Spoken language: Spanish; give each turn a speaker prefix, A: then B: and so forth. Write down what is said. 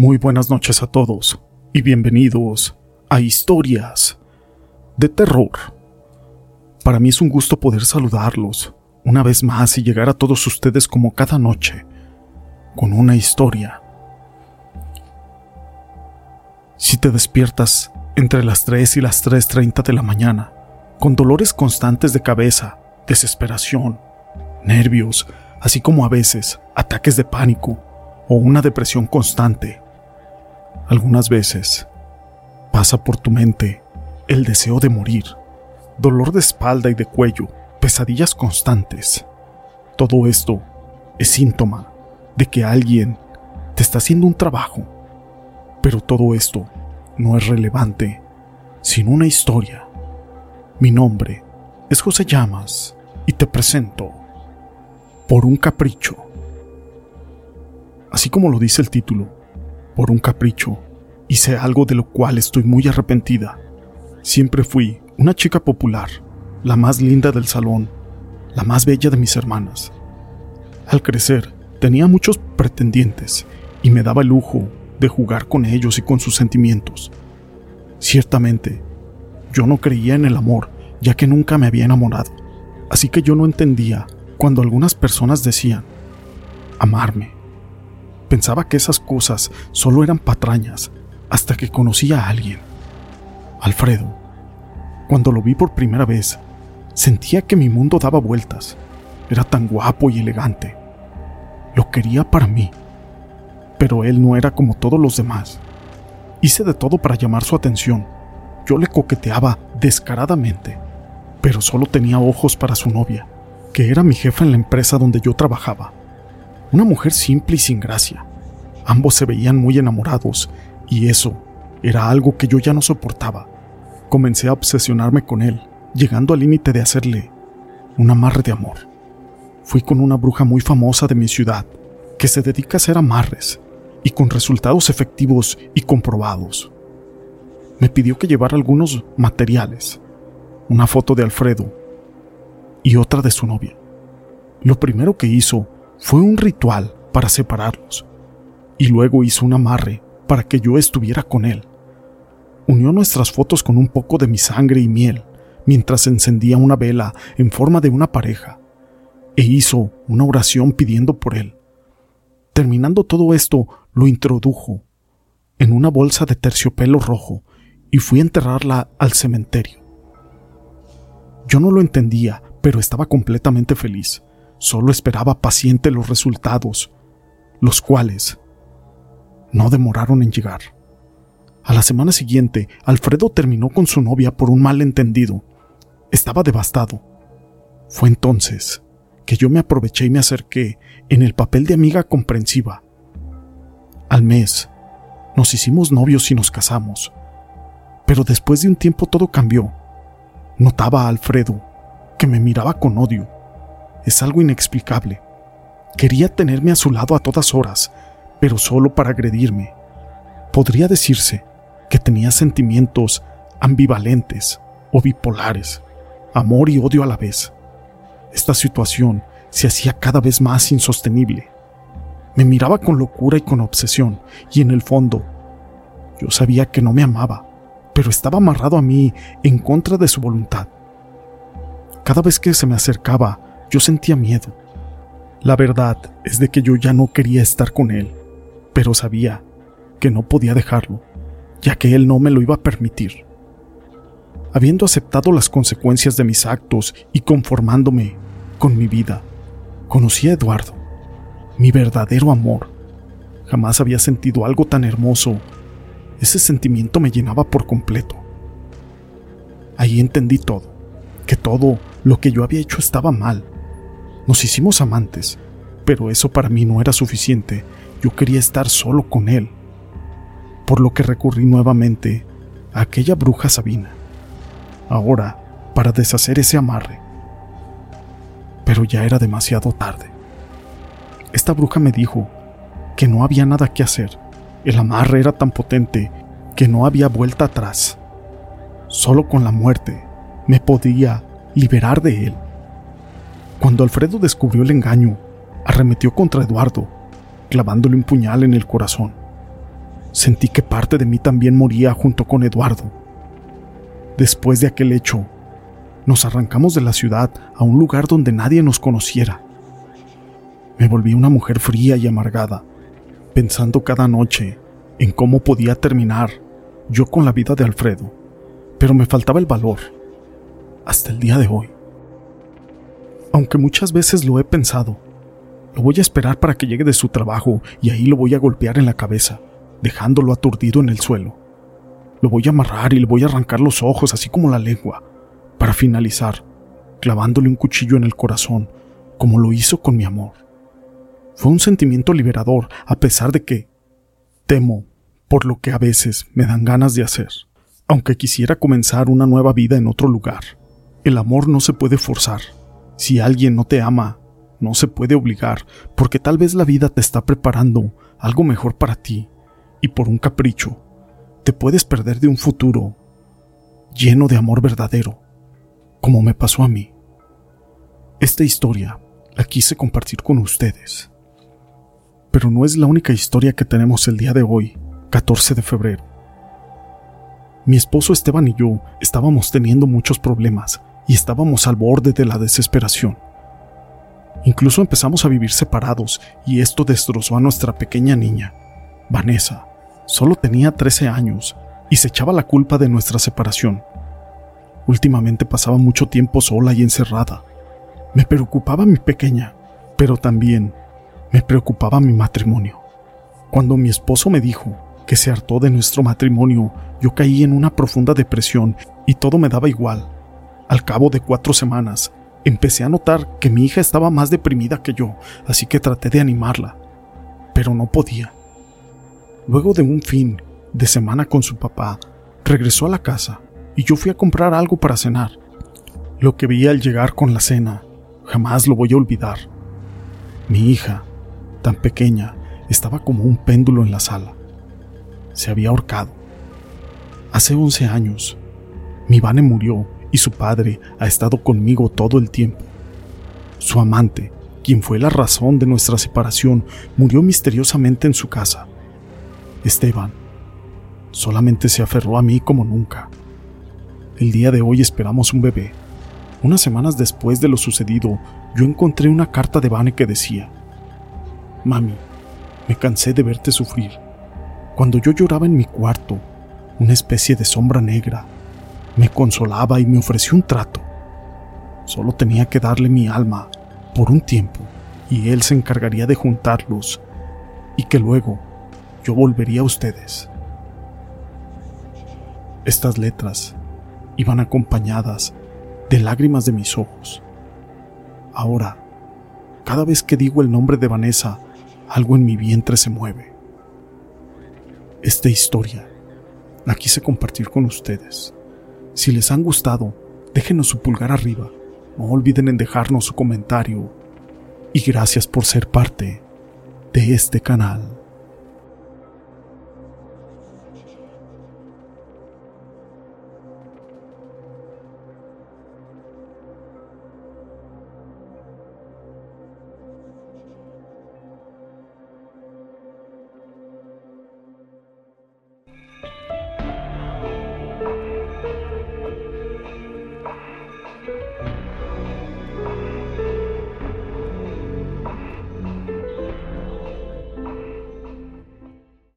A: Muy buenas noches a todos y bienvenidos a Historias de Terror. Para mí es un gusto poder saludarlos una vez más y llegar a todos ustedes como cada noche con una historia. Si te despiertas entre las 3 y las 3.30 de la mañana, con dolores constantes de cabeza, desesperación, nervios, así como a veces ataques de pánico o una depresión constante. Algunas veces pasa por tu mente el deseo de morir, dolor de espalda y de cuello, pesadillas constantes. Todo esto es síntoma de que alguien te está haciendo un trabajo. Pero todo esto no es relevante sin una historia. Mi nombre es José Llamas y te presento por un capricho. Así como lo dice el título, por un capricho, hice algo de lo cual estoy muy arrepentida. Siempre fui una chica popular, la más linda del salón, la más bella de mis hermanas. Al crecer, tenía muchos pretendientes y me daba el lujo de jugar con ellos y con sus sentimientos. Ciertamente, yo no creía en el amor, ya que nunca me había enamorado, así que yo no entendía cuando algunas personas decían, amarme. Pensaba que esas cosas solo eran patrañas hasta que conocí a alguien. Alfredo. Cuando lo vi por primera vez, sentía que mi mundo daba vueltas. Era tan guapo y elegante. Lo quería para mí. Pero él no era como todos los demás. Hice de todo para llamar su atención. Yo le coqueteaba descaradamente, pero solo tenía ojos para su novia que era mi jefa en la empresa donde yo trabajaba. Una mujer simple y sin gracia. Ambos se veían muy enamorados y eso era algo que yo ya no soportaba. Comencé a obsesionarme con él, llegando al límite de hacerle un amarre de amor. Fui con una bruja muy famosa de mi ciudad, que se dedica a hacer amarres, y con resultados efectivos y comprobados. Me pidió que llevara algunos materiales, una foto de Alfredo y otra de su novia. Lo primero que hizo fue un ritual para separarlos, y luego hizo un amarre para que yo estuviera con él. Unió nuestras fotos con un poco de mi sangre y miel, mientras encendía una vela en forma de una pareja, e hizo una oración pidiendo por él. Terminando todo esto, lo introdujo en una bolsa de terciopelo rojo y fui a enterrarla al cementerio. Yo no lo entendía, pero estaba completamente feliz. Solo esperaba paciente los resultados, los cuales no demoraron en llegar. A la semana siguiente, Alfredo terminó con su novia por un malentendido. Estaba devastado. Fue entonces que yo me aproveché y me acerqué en el papel de amiga comprensiva. Al mes, nos hicimos novios y nos casamos. Pero después de un tiempo todo cambió. Notaba a Alfredo que me miraba con odio. Es algo inexplicable. Quería tenerme a su lado a todas horas, pero solo para agredirme. Podría decirse que tenía sentimientos ambivalentes o bipolares, amor y odio a la vez. Esta situación se hacía cada vez más insostenible. Me miraba con locura y con obsesión, y en el fondo, yo sabía que no me amaba, pero estaba amarrado a mí en contra de su voluntad. Cada vez que se me acercaba, yo sentía miedo. La verdad es de que yo ya no quería estar con él, pero sabía que no podía dejarlo, ya que él no me lo iba a permitir. Habiendo aceptado las consecuencias de mis actos y conformándome con mi vida, conocí a Eduardo, mi verdadero amor. Jamás había sentido algo tan hermoso. Ese sentimiento me llenaba por completo. Ahí entendí todo, que todo lo que yo había hecho estaba mal. Nos hicimos amantes, pero eso para mí no era suficiente. Yo quería estar solo con él. Por lo que recurrí nuevamente a aquella bruja Sabina. Ahora, para deshacer ese amarre. Pero ya era demasiado tarde. Esta bruja me dijo que no había nada que hacer. El amarre era tan potente que no había vuelta atrás. Solo con la muerte me podía liberar de él. Cuando Alfredo descubrió el engaño, arremetió contra Eduardo, clavándole un puñal en el corazón. sentí que parte de mí también moría junto con Eduardo. Después de aquel hecho, nos arrancamos de la ciudad a un lugar donde nadie nos conociera. Me volví una mujer fría y amargada, pensando cada noche en cómo podía terminar yo con la vida de Alfredo, pero me faltaba el valor, hasta el día de hoy. Aunque muchas veces lo he pensado, lo voy a esperar para que llegue de su trabajo y ahí lo voy a golpear en la cabeza, dejándolo aturdido en el suelo. Lo voy a amarrar y le voy a arrancar los ojos, así como la lengua, para finalizar, clavándole un cuchillo en el corazón, como lo hizo con mi amor. Fue un sentimiento liberador, a pesar de que temo por lo que a veces me dan ganas de hacer, aunque quisiera comenzar una nueva vida en otro lugar. El amor no se puede forzar. Si alguien no te ama, no se puede obligar, porque tal vez la vida te está preparando algo mejor para ti, y por un capricho, te puedes perder de un futuro lleno de amor verdadero, como me pasó a mí. Esta historia la quise compartir con ustedes. Pero no es la única historia que tenemos el día de hoy 14 de febrero. Mi esposo Esteban y yo estábamos teniendo muchos problemas y estábamos al borde de la desesperación. Incluso empezamos a vivir separados y esto destrozó a nuestra pequeña niña, Vanessa. Solo tenía 13 años y se echaba la culpa de nuestra separación. Últimamente pasaba mucho tiempo sola y encerrada. Me preocupaba mi pequeña, pero también me preocupaba mi matrimonio. Cuando mi esposo me dijo que se hartó de nuestro matrimonio, yo caí en una profunda depresión y todo me daba igual. Al cabo de cuatro semanas, empecé a notar que mi hija estaba más deprimida que yo, así que traté de animarla, pero no podía. Luego de un fin de semana con su papá, regresó a la casa y yo fui a comprar algo para cenar. Lo que vi al llegar con la cena, jamás lo voy a olvidar. Mi hija, tan pequeña, estaba como un péndulo en la sala se había ahorcado. Hace 11 años, mi Vane murió y su padre ha estado conmigo todo el tiempo. Su amante, quien fue la razón de nuestra separación, murió misteriosamente en su casa. Esteban solamente se aferró a mí como nunca. El día de hoy esperamos un bebé. Unas semanas después de lo sucedido, yo encontré una carta de Vane que decía, Mami, me cansé de verte sufrir cuando yo lloraba en mi cuarto, una especie de sombra negra me consolaba y me ofreció un trato. Solo tenía que darle mi alma por un tiempo y él se encargaría de juntarlos y que luego yo volvería a ustedes. Estas letras iban acompañadas de lágrimas de mis ojos. Ahora, cada vez que digo el nombre de Vanessa, algo en mi vientre se mueve esta historia la quise compartir con ustedes. Si les han gustado, déjenos su pulgar arriba. No olviden en dejarnos su comentario. Y gracias por ser parte de este canal.